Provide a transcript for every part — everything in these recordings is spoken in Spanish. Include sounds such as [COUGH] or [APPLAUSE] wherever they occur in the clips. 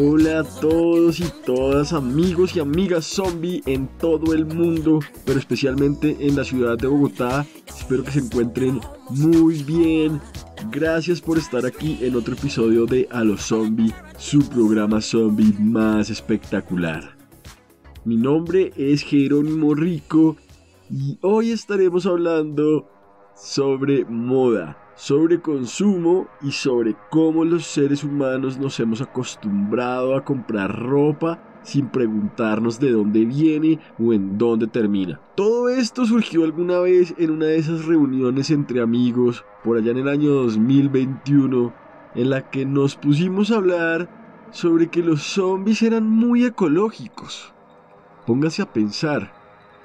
Hola a todos y todas amigos y amigas zombie en todo el mundo, pero especialmente en la ciudad de Bogotá. Espero que se encuentren muy bien. Gracias por estar aquí en otro episodio de A los Zombie, su programa zombie más espectacular. Mi nombre es Jerónimo Rico y hoy estaremos hablando sobre moda sobre consumo y sobre cómo los seres humanos nos hemos acostumbrado a comprar ropa sin preguntarnos de dónde viene o en dónde termina. Todo esto surgió alguna vez en una de esas reuniones entre amigos por allá en el año 2021 en la que nos pusimos a hablar sobre que los zombies eran muy ecológicos. Póngase a pensar,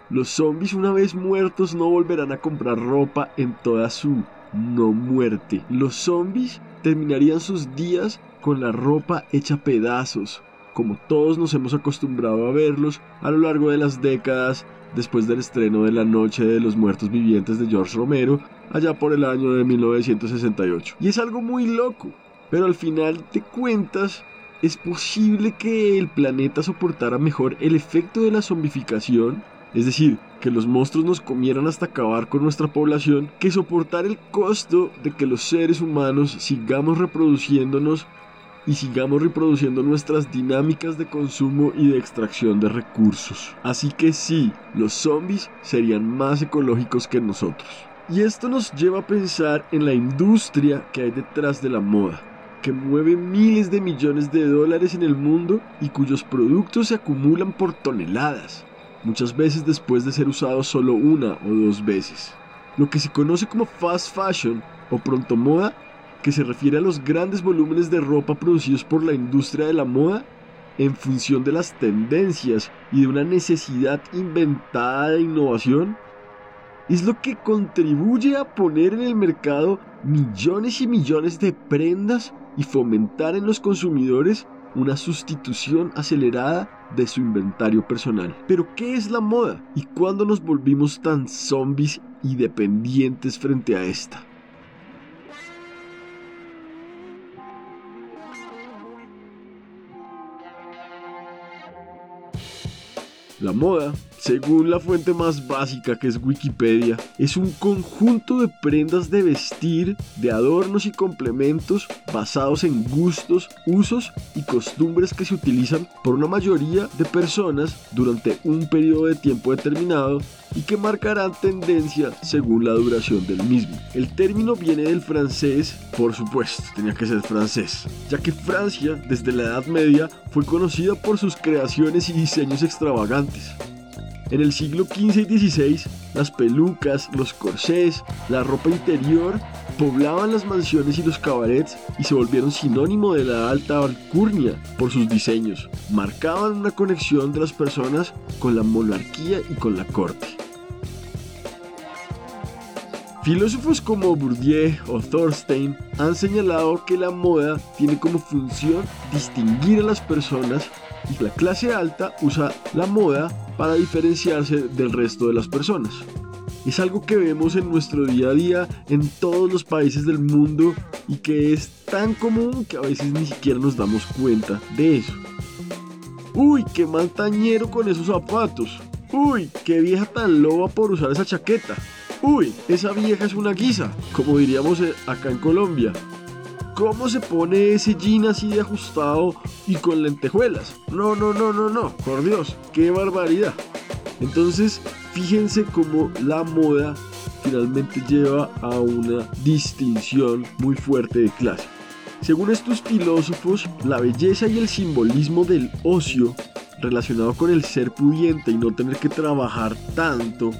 los zombies una vez muertos no volverán a comprar ropa en toda su no muerte. Los zombies terminarían sus días con la ropa hecha pedazos, como todos nos hemos acostumbrado a verlos a lo largo de las décadas después del estreno de La Noche de los Muertos Vivientes de George Romero, allá por el año de 1968. Y es algo muy loco, pero al final de cuentas, es posible que el planeta soportara mejor el efecto de la zombificación es decir, que los monstruos nos comieran hasta acabar con nuestra población, que soportar el costo de que los seres humanos sigamos reproduciéndonos y sigamos reproduciendo nuestras dinámicas de consumo y de extracción de recursos. Así que sí, los zombies serían más ecológicos que nosotros. Y esto nos lleva a pensar en la industria que hay detrás de la moda que mueve miles de millones de dólares en el mundo y cuyos productos se acumulan por toneladas muchas veces después de ser usado solo una o dos veces. Lo que se conoce como fast fashion o pronto moda, que se refiere a los grandes volúmenes de ropa producidos por la industria de la moda en función de las tendencias y de una necesidad inventada de innovación, es lo que contribuye a poner en el mercado millones y millones de prendas y fomentar en los consumidores una sustitución acelerada de su inventario personal. Pero ¿qué es la moda? ¿Y cuándo nos volvimos tan zombies y dependientes frente a esta? La moda según la fuente más básica que es Wikipedia, es un conjunto de prendas de vestir, de adornos y complementos basados en gustos, usos y costumbres que se utilizan por una mayoría de personas durante un periodo de tiempo determinado y que marcarán tendencia según la duración del mismo. El término viene del francés, por supuesto, tenía que ser francés, ya que Francia desde la Edad Media fue conocida por sus creaciones y diseños extravagantes. En el siglo XV y XVI, las pelucas, los corsés, la ropa interior poblaban las mansiones y los cabarets y se volvieron sinónimo de la alta alcurnia por sus diseños. Marcaban una conexión de las personas con la monarquía y con la corte. Filósofos como Bourdieu o Thorstein han señalado que la moda tiene como función distinguir a las personas y la clase alta usa la moda para diferenciarse del resto de las personas. Es algo que vemos en nuestro día a día en todos los países del mundo y que es tan común que a veces ni siquiera nos damos cuenta de eso. Uy, qué montañero con esos zapatos. Uy, qué vieja tan loba por usar esa chaqueta. Uy, esa vieja es una guisa, como diríamos eh, acá en Colombia. ¿Cómo se pone ese jean así de ajustado y con lentejuelas? No, no, no, no, no, por Dios, qué barbaridad. Entonces, fíjense cómo la moda finalmente lleva a una distinción muy fuerte de clase. Según estos filósofos, la belleza y el simbolismo del ocio relacionado con el ser pudiente y no tener que trabajar tanto,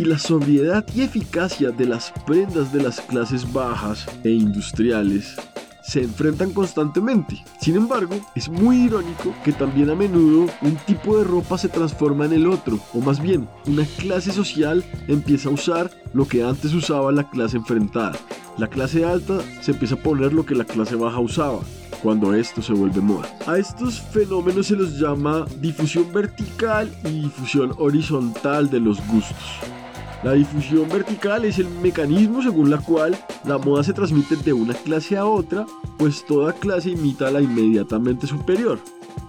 y la sobriedad y eficacia de las prendas de las clases bajas e industriales se enfrentan constantemente. Sin embargo, es muy irónico que también a menudo un tipo de ropa se transforma en el otro, o más bien, una clase social empieza a usar lo que antes usaba la clase enfrentada. La clase alta se empieza a poner lo que la clase baja usaba, cuando esto se vuelve moda. A estos fenómenos se los llama difusión vertical y difusión horizontal de los gustos. La difusión vertical es el mecanismo según la cual la moda se transmite de una clase a otra, pues toda clase imita a la inmediatamente superior.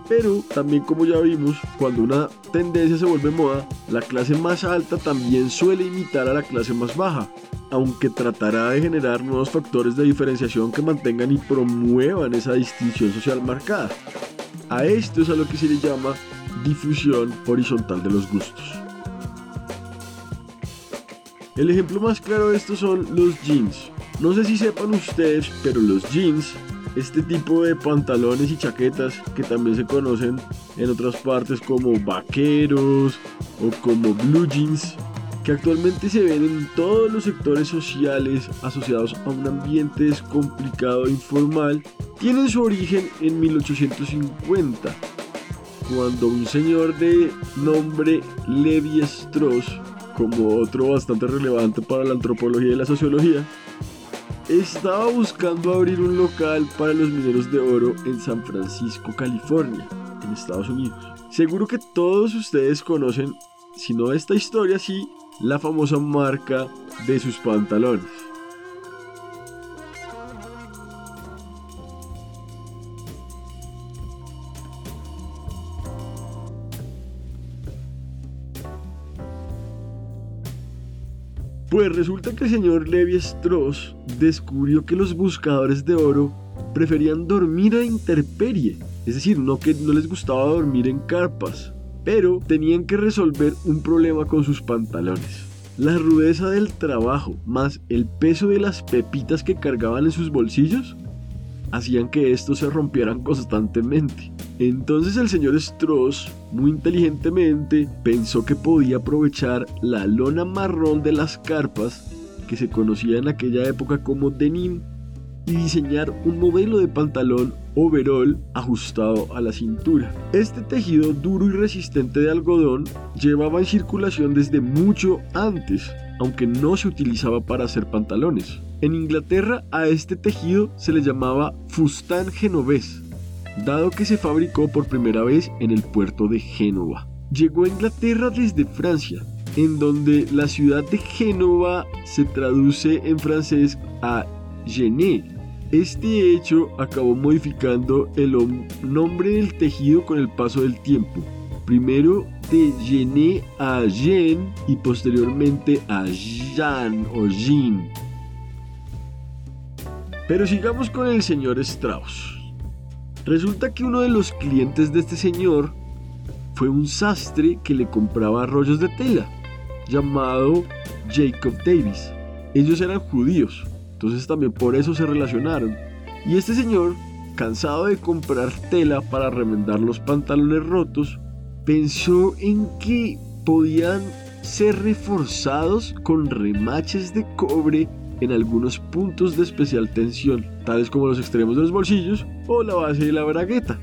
Pero también como ya vimos, cuando una tendencia se vuelve moda, la clase más alta también suele imitar a la clase más baja, aunque tratará de generar nuevos factores de diferenciación que mantengan y promuevan esa distinción social marcada. A esto es a lo que se le llama difusión horizontal de los gustos. El ejemplo más claro de esto son los jeans. No sé si sepan ustedes, pero los jeans, este tipo de pantalones y chaquetas que también se conocen en otras partes como vaqueros o como blue jeans, que actualmente se ven en todos los sectores sociales asociados a un ambiente descomplicado e informal, tienen su origen en 1850, cuando un señor de nombre Levi Strauss como otro bastante relevante para la antropología y la sociología, estaba buscando abrir un local para los mineros de oro en San Francisco, California, en Estados Unidos. Seguro que todos ustedes conocen, si no esta historia, sí, la famosa marca de sus pantalones. Pues resulta que el señor Levi Strauss descubrió que los buscadores de oro preferían dormir a intemperie, es decir, no que no les gustaba dormir en carpas, pero tenían que resolver un problema con sus pantalones. La rudeza del trabajo más el peso de las pepitas que cargaban en sus bolsillos hacían que estos se rompieran constantemente. Entonces el señor Strauss, muy inteligentemente, pensó que podía aprovechar la lona marrón de las carpas, que se conocía en aquella época como denim, y diseñar un modelo de pantalón overall ajustado a la cintura. Este tejido duro y resistente de algodón llevaba en circulación desde mucho antes, aunque no se utilizaba para hacer pantalones. En Inglaterra a este tejido se le llamaba fustán genovés, dado que se fabricó por primera vez en el puerto de Génova. Llegó a Inglaterra desde Francia, en donde la ciudad de Génova se traduce en francés a Gené. Este hecho acabó modificando el nombre del tejido con el paso del tiempo. Primero de Gené a Jean y posteriormente a Jean o Jean pero sigamos con el señor Strauss. Resulta que uno de los clientes de este señor fue un sastre que le compraba rollos de tela, llamado Jacob Davis. Ellos eran judíos, entonces también por eso se relacionaron. Y este señor, cansado de comprar tela para remendar los pantalones rotos, pensó en que podían ser reforzados con remaches de cobre en algunos puntos de especial tensión, tales como los extremos de los bolsillos o la base de la bragueta.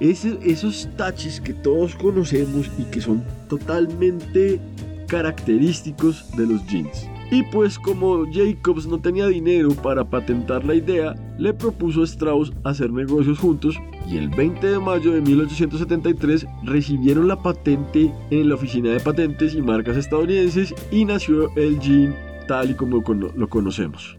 esos taches que todos conocemos y que son totalmente característicos de los jeans. Y pues como Jacobs no tenía dinero para patentar la idea, le propuso a Strauss hacer negocios juntos y el 20 de mayo de 1873 recibieron la patente en la Oficina de Patentes y Marcas estadounidenses y nació el jean tal y como lo conocemos.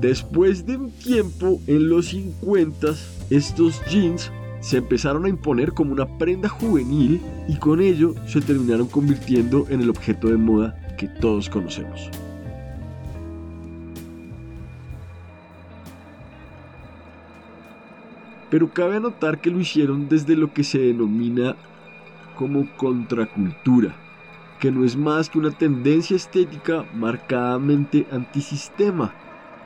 Después de un tiempo, en los 50, estos jeans se empezaron a imponer como una prenda juvenil y con ello se terminaron convirtiendo en el objeto de moda que todos conocemos. Pero cabe anotar que lo hicieron desde lo que se denomina como contracultura, que no es más que una tendencia estética marcadamente antisistema,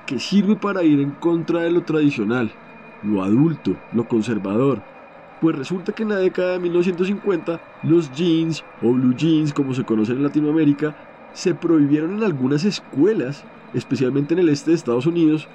que sirve para ir en contra de lo tradicional, lo adulto, lo conservador. Pues resulta que en la década de 1950 los jeans o blue jeans como se conocen en Latinoamérica se prohibieron en algunas escuelas, especialmente en el este de Estados Unidos,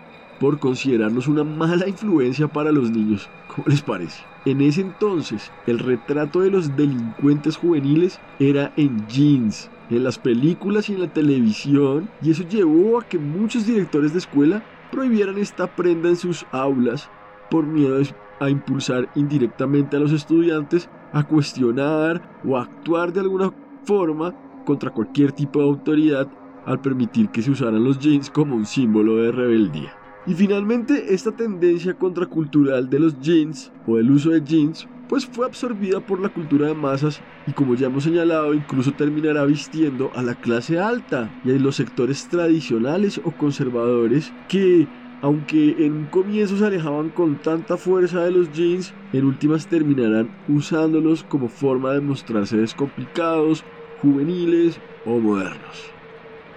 por considerarlos una mala influencia para los niños. ¿Cómo les parece? En ese entonces, el retrato de los delincuentes juveniles era en jeans, en las películas y en la televisión, y eso llevó a que muchos directores de escuela prohibieran esta prenda en sus aulas por miedo a impulsar indirectamente a los estudiantes a cuestionar o actuar de alguna forma contra cualquier tipo de autoridad al permitir que se usaran los jeans como un símbolo de rebeldía. Y finalmente esta tendencia contracultural de los jeans o el uso de jeans pues fue absorbida por la cultura de masas y como ya hemos señalado incluso terminará vistiendo a la clase alta y a los sectores tradicionales o conservadores que aunque en un comienzo se alejaban con tanta fuerza de los jeans, en últimas terminarán usándolos como forma de mostrarse descomplicados, juveniles o modernos.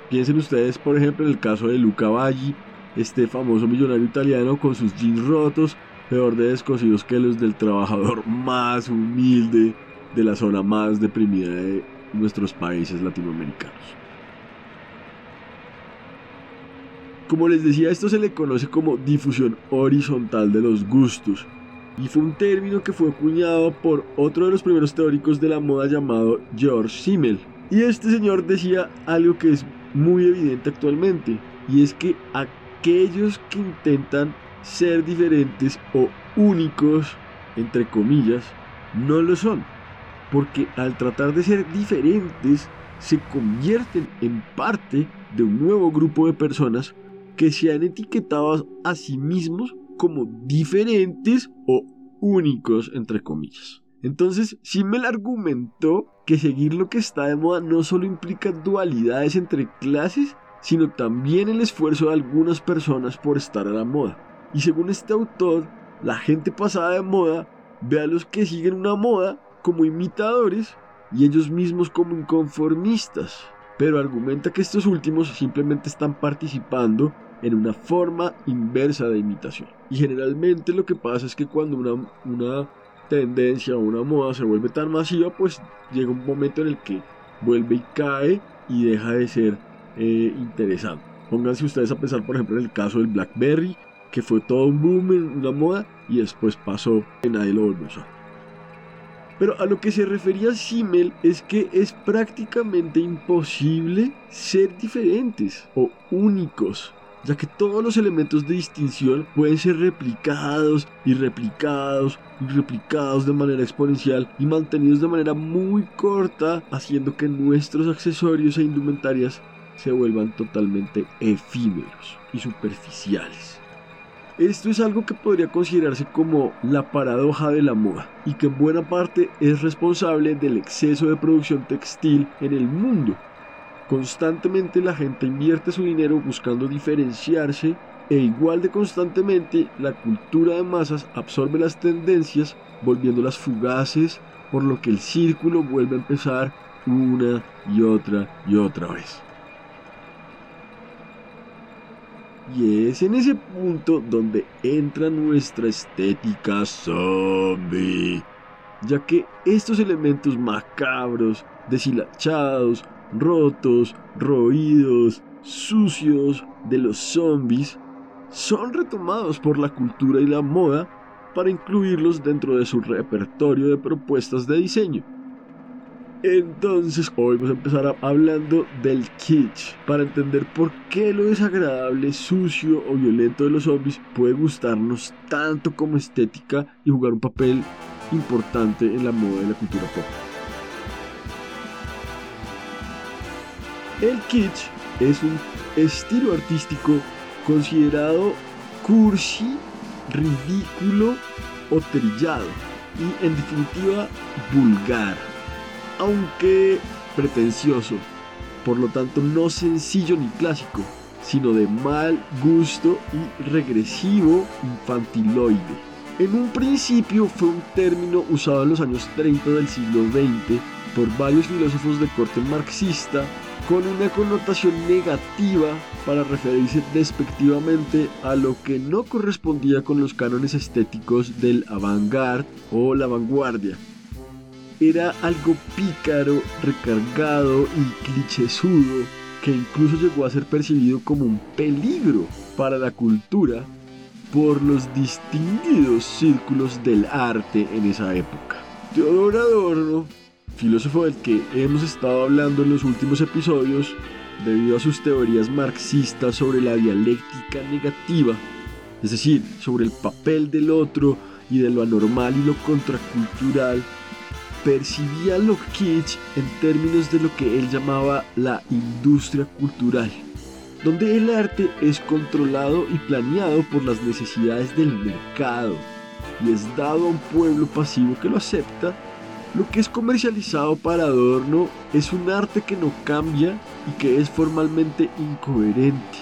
Piensen ustedes, por ejemplo, en el caso de Luca Baggi, este famoso millonario italiano con sus jeans rotos, peor de descosidos que los del trabajador más humilde de la zona más deprimida de nuestros países latinoamericanos. Como les decía, esto se le conoce como difusión horizontal de los gustos, y fue un término que fue acuñado por otro de los primeros teóricos de la moda llamado George Simmel. Y este señor decía algo que es muy evidente actualmente, y es que aquellos que intentan ser diferentes o únicos, entre comillas, no lo son, porque al tratar de ser diferentes, se convierten en parte de un nuevo grupo de personas que se han etiquetado a sí mismos como diferentes o únicos, entre comillas. Entonces, Simmel argumentó que seguir lo que está de moda no solo implica dualidades entre clases, sino también el esfuerzo de algunas personas por estar a la moda. Y según este autor, la gente pasada de moda ve a los que siguen una moda como imitadores y ellos mismos como inconformistas, pero argumenta que estos últimos simplemente están participando en una forma inversa de imitación. Y generalmente lo que pasa es que cuando una, una tendencia o una moda se vuelve tan masiva, pues llega un momento en el que vuelve y cae y deja de ser eh, interesante. Pónganse ustedes a pensar, por ejemplo, en el caso del Blackberry, que fue todo un boom una moda y después pasó que nadie lo volvió a usar. Pero a lo que se refería Simmel es que es prácticamente imposible ser diferentes o únicos ya que todos los elementos de distinción pueden ser replicados y replicados y replicados de manera exponencial y mantenidos de manera muy corta, haciendo que nuestros accesorios e indumentarias se vuelvan totalmente efímeros y superficiales. Esto es algo que podría considerarse como la paradoja de la moda y que en buena parte es responsable del exceso de producción textil en el mundo, Constantemente la gente invierte su dinero buscando diferenciarse e igual de constantemente la cultura de masas absorbe las tendencias volviéndolas fugaces, por lo que el círculo vuelve a empezar una y otra y otra vez. Y es en ese punto donde entra nuestra estética zombie, ya que estos elementos macabros, deshilachados, rotos, roídos, sucios de los zombies son retomados por la cultura y la moda para incluirlos dentro de su repertorio de propuestas de diseño. Entonces, hoy vamos a empezar hablando del kitsch para entender por qué lo desagradable, sucio o violento de los zombies puede gustarnos tanto como estética y jugar un papel importante en la moda de la cultura pop. El kitsch es un estilo artístico considerado cursi, ridículo o trillado y en definitiva vulgar, aunque pretencioso, por lo tanto no sencillo ni clásico, sino de mal gusto y regresivo infantiloide. En un principio fue un término usado en los años 30 del siglo XX por varios filósofos de corte marxista con una connotación negativa para referirse despectivamente a lo que no correspondía con los cánones estéticos del avant-garde o la vanguardia. Era algo pícaro, recargado y clichésudo que incluso llegó a ser percibido como un peligro para la cultura por los distinguidos círculos del arte en esa época. Teodoro Adorno filósofo del que hemos estado hablando en los últimos episodios, debido a sus teorías marxistas sobre la dialéctica negativa, es decir, sobre el papel del otro y de lo anormal y lo contracultural, percibía lo kitsch en términos de lo que él llamaba la industria cultural, donde el arte es controlado y planeado por las necesidades del mercado y es dado a un pueblo pasivo que lo acepta lo que es comercializado para adorno es un arte que no cambia y que es formalmente incoherente,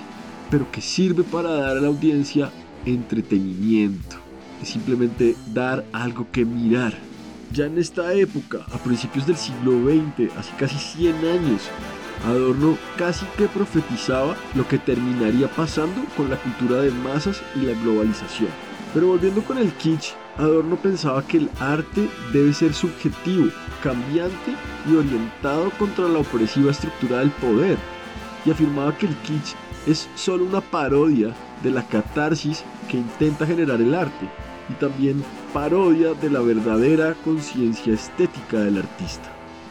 pero que sirve para dar a la audiencia entretenimiento. Es simplemente dar algo que mirar. Ya en esta época, a principios del siglo XX, hace casi 100 años, Adorno casi que profetizaba lo que terminaría pasando con la cultura de masas y la globalización. Pero volviendo con el kitsch, Adorno pensaba que el arte debe ser subjetivo, cambiante y orientado contra la opresiva estructura del poder, y afirmaba que el kitsch es solo una parodia de la catarsis que intenta generar el arte, y también parodia de la verdadera conciencia estética del artista.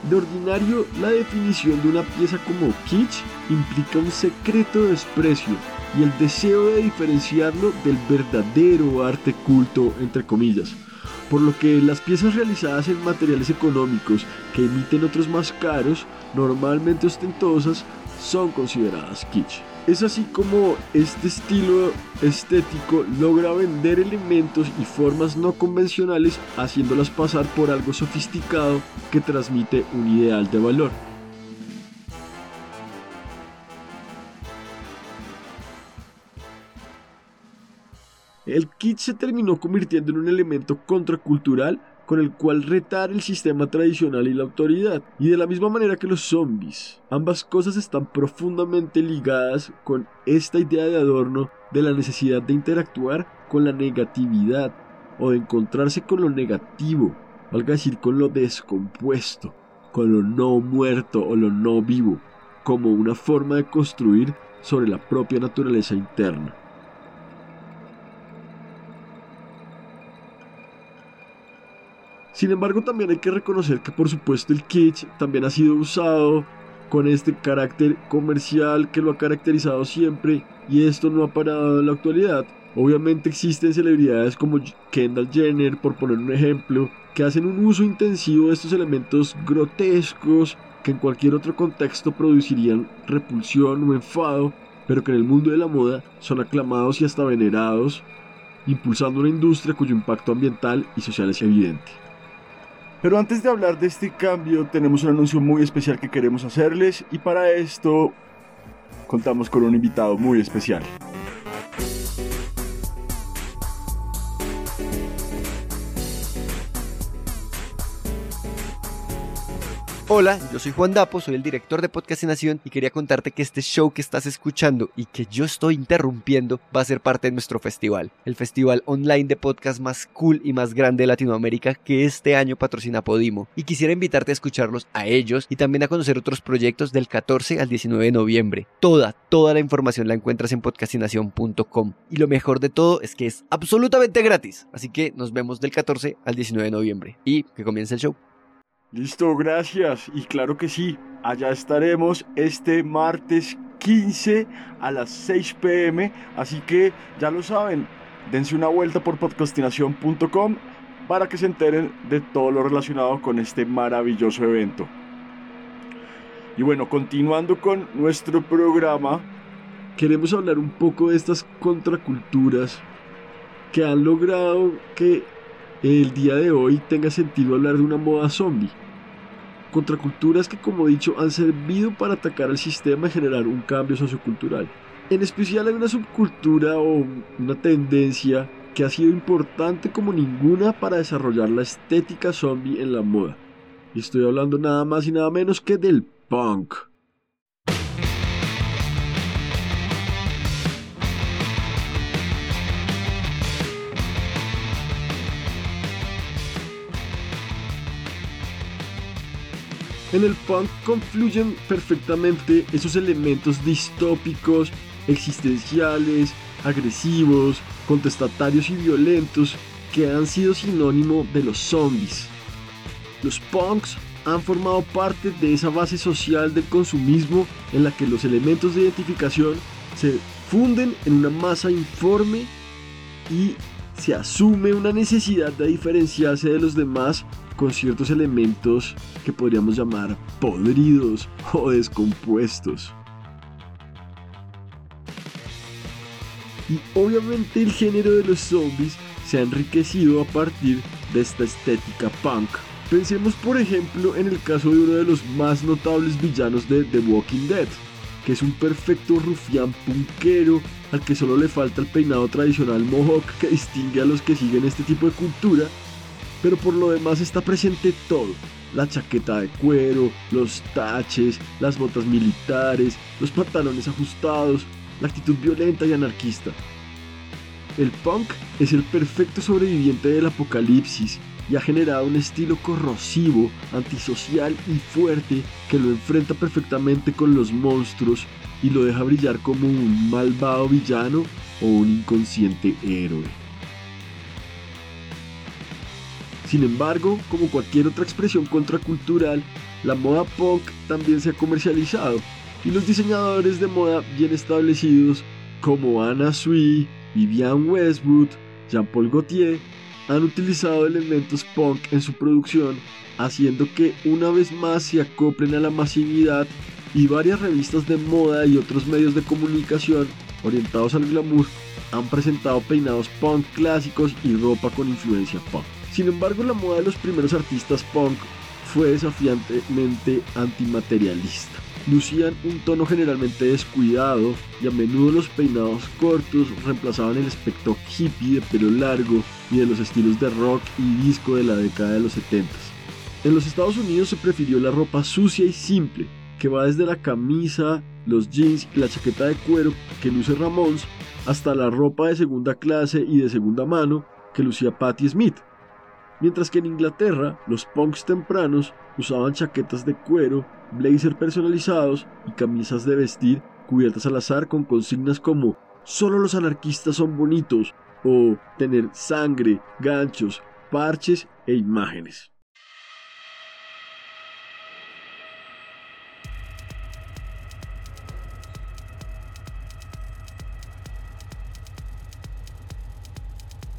De ordinario, la definición de una pieza como kitsch implica un secreto desprecio y el deseo de diferenciarlo del verdadero arte culto, entre comillas. Por lo que las piezas realizadas en materiales económicos que emiten otros más caros, normalmente ostentosas, son consideradas kitsch. Es así como este estilo estético logra vender elementos y formas no convencionales haciéndolas pasar por algo sofisticado que transmite un ideal de valor. El kit se terminó convirtiendo en un elemento contracultural con el cual retar el sistema tradicional y la autoridad, y de la misma manera que los zombies. Ambas cosas están profundamente ligadas con esta idea de adorno de la necesidad de interactuar con la negatividad o de encontrarse con lo negativo, valga decir con lo descompuesto, con lo no muerto o lo no vivo, como una forma de construir sobre la propia naturaleza interna. Sin embargo, también hay que reconocer que por supuesto el kitsch también ha sido usado con este carácter comercial que lo ha caracterizado siempre y esto no ha parado en la actualidad. Obviamente existen celebridades como Kendall Jenner, por poner un ejemplo, que hacen un uso intensivo de estos elementos grotescos que en cualquier otro contexto producirían repulsión o enfado, pero que en el mundo de la moda son aclamados y hasta venerados, impulsando una industria cuyo impacto ambiental y social es evidente. Pero antes de hablar de este cambio, tenemos un anuncio muy especial que queremos hacerles y para esto contamos con un invitado muy especial. Hola, yo soy Juan Dapo, soy el director de Podcastinación y quería contarte que este show que estás escuchando y que yo estoy interrumpiendo va a ser parte de nuestro festival, el festival online de podcast más cool y más grande de Latinoamérica que este año patrocina Podimo. Y quisiera invitarte a escucharlos a ellos y también a conocer otros proyectos del 14 al 19 de noviembre. Toda, toda la información la encuentras en podcastinación.com. Y lo mejor de todo es que es absolutamente gratis. Así que nos vemos del 14 al 19 de noviembre y que comience el show. Listo, gracias. Y claro que sí, allá estaremos este martes 15 a las 6 pm. Así que ya lo saben, dense una vuelta por podcastinación.com para que se enteren de todo lo relacionado con este maravilloso evento. Y bueno, continuando con nuestro programa, queremos hablar un poco de estas contraculturas que han logrado que el día de hoy tenga sentido hablar de una moda zombie. Contraculturas que, como dicho, han servido para atacar al sistema y generar un cambio sociocultural. En especial hay una subcultura o una tendencia que ha sido importante como ninguna para desarrollar la estética zombie en la moda. Y estoy hablando nada más y nada menos que del punk. En el punk confluyen perfectamente esos elementos distópicos, existenciales, agresivos, contestatarios y violentos que han sido sinónimo de los zombies. Los punks han formado parte de esa base social del consumismo en la que los elementos de identificación se funden en una masa informe y se asume una necesidad de diferenciarse de los demás con ciertos elementos que podríamos llamar podridos o descompuestos. Y obviamente el género de los zombies se ha enriquecido a partir de esta estética punk. Pensemos por ejemplo en el caso de uno de los más notables villanos de The Walking Dead, que es un perfecto rufián punkero al que solo le falta el peinado tradicional mohawk que distingue a los que siguen este tipo de cultura, pero por lo demás está presente todo. La chaqueta de cuero, los taches, las botas militares, los pantalones ajustados, la actitud violenta y anarquista. El punk es el perfecto sobreviviente del apocalipsis y ha generado un estilo corrosivo, antisocial y fuerte que lo enfrenta perfectamente con los monstruos y lo deja brillar como un malvado villano o un inconsciente héroe. Sin embargo, como cualquier otra expresión contracultural, la moda punk también se ha comercializado y los diseñadores de moda bien establecidos como Anna Sui, Vivian Westwood, Jean-Paul Gaultier han utilizado elementos punk en su producción, haciendo que una vez más se acoplen a la masividad y varias revistas de moda y otros medios de comunicación orientados al glamour han presentado peinados punk clásicos y ropa con influencia punk. Sin embargo, la moda de los primeros artistas punk fue desafiantemente antimaterialista lucían un tono generalmente descuidado y a menudo los peinados cortos reemplazaban el aspecto hippie de pelo largo y de los estilos de rock y disco de la década de los 70. En los Estados Unidos se prefirió la ropa sucia y simple, que va desde la camisa, los jeans y la chaqueta de cuero que luce Ramones, hasta la ropa de segunda clase y de segunda mano que lucía Patti Smith. Mientras que en Inglaterra, los punks tempranos usaban chaquetas de cuero blazer personalizados y camisas de vestir cubiertas al azar con consignas como solo los anarquistas son bonitos o tener sangre, ganchos, parches e imágenes.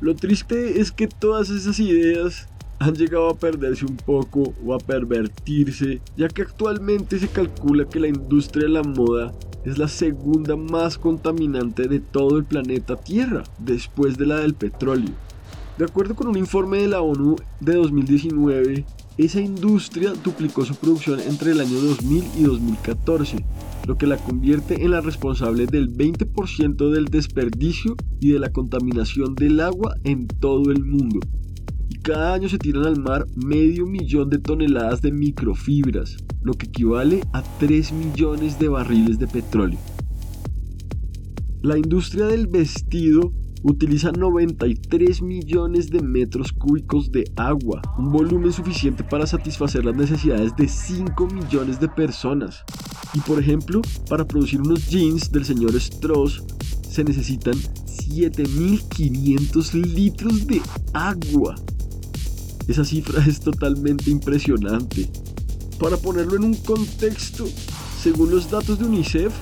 Lo triste es que todas esas ideas han llegado a perderse un poco o a pervertirse, ya que actualmente se calcula que la industria de la moda es la segunda más contaminante de todo el planeta Tierra, después de la del petróleo. De acuerdo con un informe de la ONU de 2019, esa industria duplicó su producción entre el año 2000 y 2014, lo que la convierte en la responsable del 20% del desperdicio y de la contaminación del agua en todo el mundo cada año se tiran al mar medio millón de toneladas de microfibras, lo que equivale a 3 millones de barriles de petróleo. La industria del vestido utiliza 93 millones de metros cúbicos de agua, un volumen suficiente para satisfacer las necesidades de 5 millones de personas. Y por ejemplo, para producir unos jeans del señor Strauss se necesitan 7.500 litros de agua. Esa cifra es totalmente impresionante. Para ponerlo en un contexto, según los datos de UNICEF,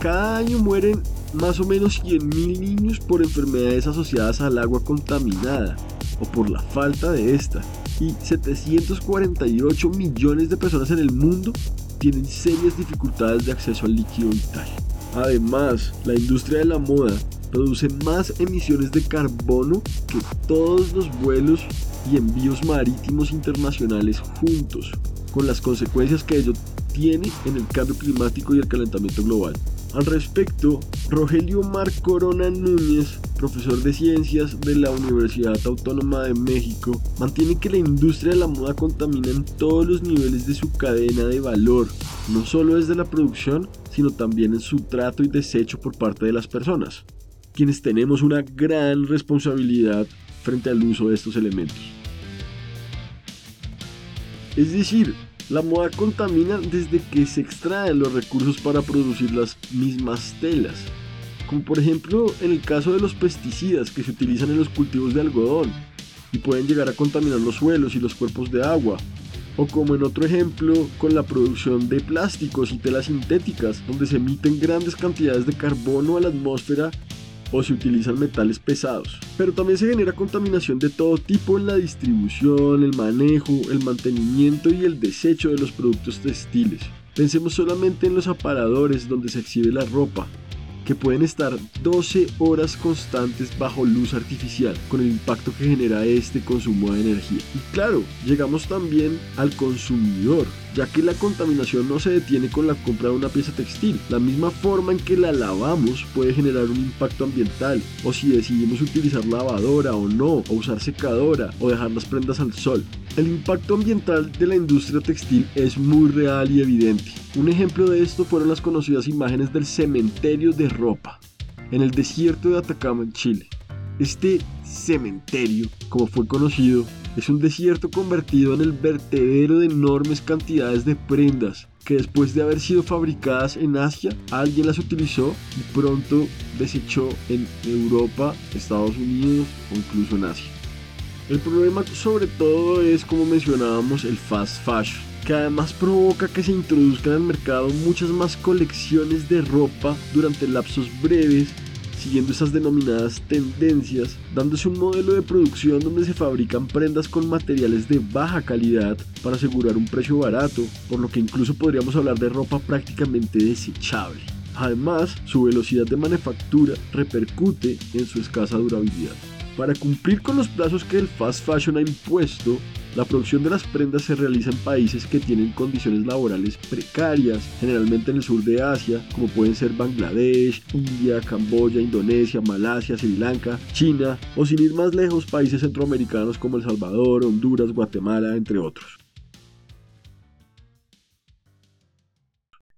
cada año mueren más o menos 100.000 niños por enfermedades asociadas al agua contaminada o por la falta de esta. Y 748 millones de personas en el mundo tienen serias dificultades de acceso al líquido vital. Además, la industria de la moda produce más emisiones de carbono que todos los vuelos y envíos marítimos internacionales juntos, con las consecuencias que ello tiene en el cambio climático y el calentamiento global. Al respecto, Rogelio Mar Corona Núñez, profesor de ciencias de la Universidad Autónoma de México, mantiene que la industria de la moda contamina en todos los niveles de su cadena de valor, no solo desde la producción, sino también en su trato y desecho por parte de las personas, quienes tenemos una gran responsabilidad frente al uso de estos elementos. Es decir, la moda contamina desde que se extraen los recursos para producir las mismas telas, como por ejemplo en el caso de los pesticidas que se utilizan en los cultivos de algodón y pueden llegar a contaminar los suelos y los cuerpos de agua, o como en otro ejemplo con la producción de plásticos y telas sintéticas, donde se emiten grandes cantidades de carbono a la atmósfera o se utilizan metales pesados. Pero también se genera contaminación de todo tipo en la distribución, el manejo, el mantenimiento y el desecho de los productos textiles. Pensemos solamente en los aparadores donde se exhibe la ropa, que pueden estar 12 horas constantes bajo luz artificial, con el impacto que genera este consumo de energía. Y claro, llegamos también al consumidor, ya que la contaminación no se detiene con la compra de una pieza textil. La misma forma en que la lavamos puede generar un impacto ambiental, o si decidimos utilizar lavadora o no, o usar secadora, o dejar las prendas al sol. El impacto ambiental de la industria textil es muy real y evidente. Un ejemplo de esto fueron las conocidas imágenes del cementerio de ropa en el desierto de Atacama en Chile. Este cementerio, como fue conocido, es un desierto convertido en el vertedero de enormes cantidades de prendas que después de haber sido fabricadas en Asia, alguien las utilizó y pronto desechó en Europa, Estados Unidos o incluso en Asia. El problema sobre todo es, como mencionábamos, el fast fashion, que además provoca que se introduzcan al mercado muchas más colecciones de ropa durante lapsos breves, siguiendo esas denominadas tendencias, dándose un modelo de producción donde se fabrican prendas con materiales de baja calidad para asegurar un precio barato, por lo que incluso podríamos hablar de ropa prácticamente desechable. Además, su velocidad de manufactura repercute en su escasa durabilidad. Para cumplir con los plazos que el fast fashion ha impuesto, la producción de las prendas se realiza en países que tienen condiciones laborales precarias, generalmente en el sur de Asia, como pueden ser Bangladesh, India, Camboya, Indonesia, Malasia, Sri Lanka, China, o sin ir más lejos, países centroamericanos como El Salvador, Honduras, Guatemala, entre otros.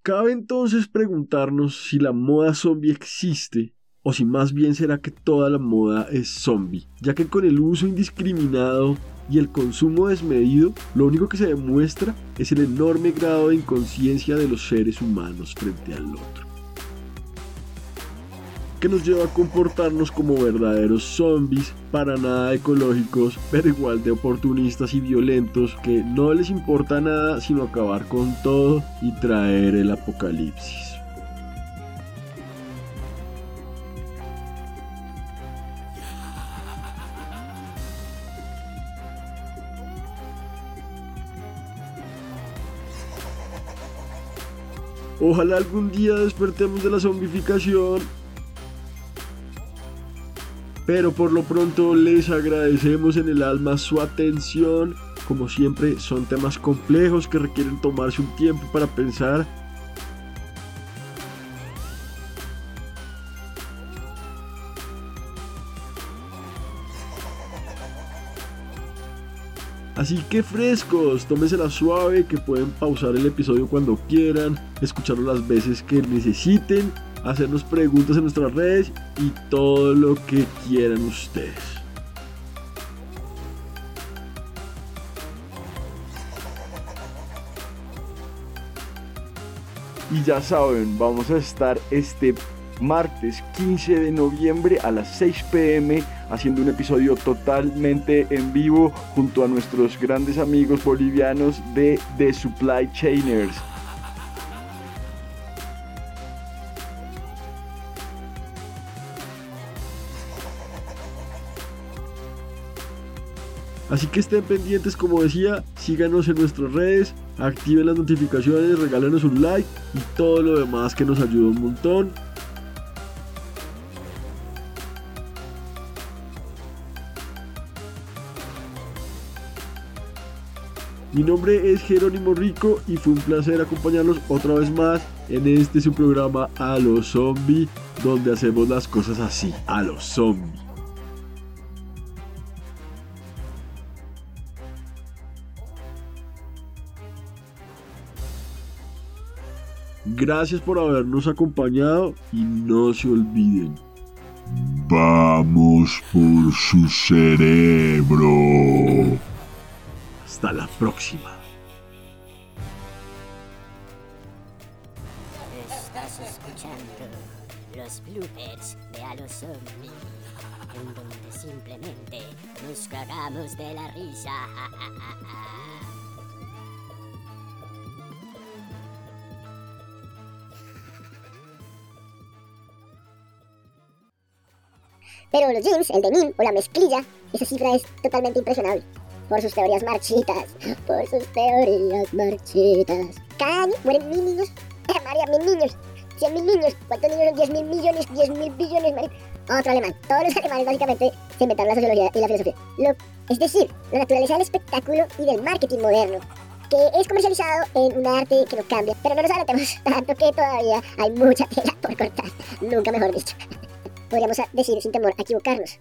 Cabe entonces preguntarnos si la moda zombie existe o si más bien será que toda la moda es zombie, ya que con el uso indiscriminado y el consumo desmedido, lo único que se demuestra es el enorme grado de inconsciencia de los seres humanos frente al otro. Que nos lleva a comportarnos como verdaderos zombies, para nada ecológicos, pero igual de oportunistas y violentos, que no les importa nada sino acabar con todo y traer el apocalipsis. Ojalá algún día despertemos de la zombificación. Pero por lo pronto les agradecemos en el alma su atención. Como siempre son temas complejos que requieren tomarse un tiempo para pensar. Así que frescos, tómensela suave, que pueden pausar el episodio cuando quieran, escucharlo las veces que necesiten, hacernos preguntas en nuestras redes y todo lo que quieran ustedes. Y ya saben, vamos a estar este martes 15 de noviembre a las 6 pm haciendo un episodio totalmente en vivo junto a nuestros grandes amigos bolivianos de The Supply Chainers. Así que estén pendientes, como decía, síganos en nuestras redes, activen las notificaciones, regálenos un like y todo lo demás que nos ayuda un montón. Mi nombre es Jerónimo Rico y fue un placer acompañarlos otra vez más en este su programa A los Zombies, donde hacemos las cosas así, a los zombies. Gracias por habernos acompañado y no se olviden. Vamos por su cerebro. Próxima. Estás escuchando los bloopers de A los Zombies, en donde simplemente nos cagamos de la risa. Pero los jeans, el denim o la mezclilla, esa cifra es totalmente impresionable. Por sus teorías marchitas, por sus teorías marchitas. Cada año mueren mil niños. María, mil niños. Cien mil niños. ¿Cuántos niños son? Diez mil millones, diez mil billones. Otro alemán. Todos los alemanes básicamente se inventaron la sociología y la filosofía. Lo- es decir, la naturaleza del espectáculo y del marketing moderno. Que es comercializado en un arte que no cambia. Pero no nos adelantemos [LAUGHS] tanto que todavía hay mucha tela por cortar. Nunca mejor dicho. [LAUGHS] Podríamos decir sin temor a equivocarnos.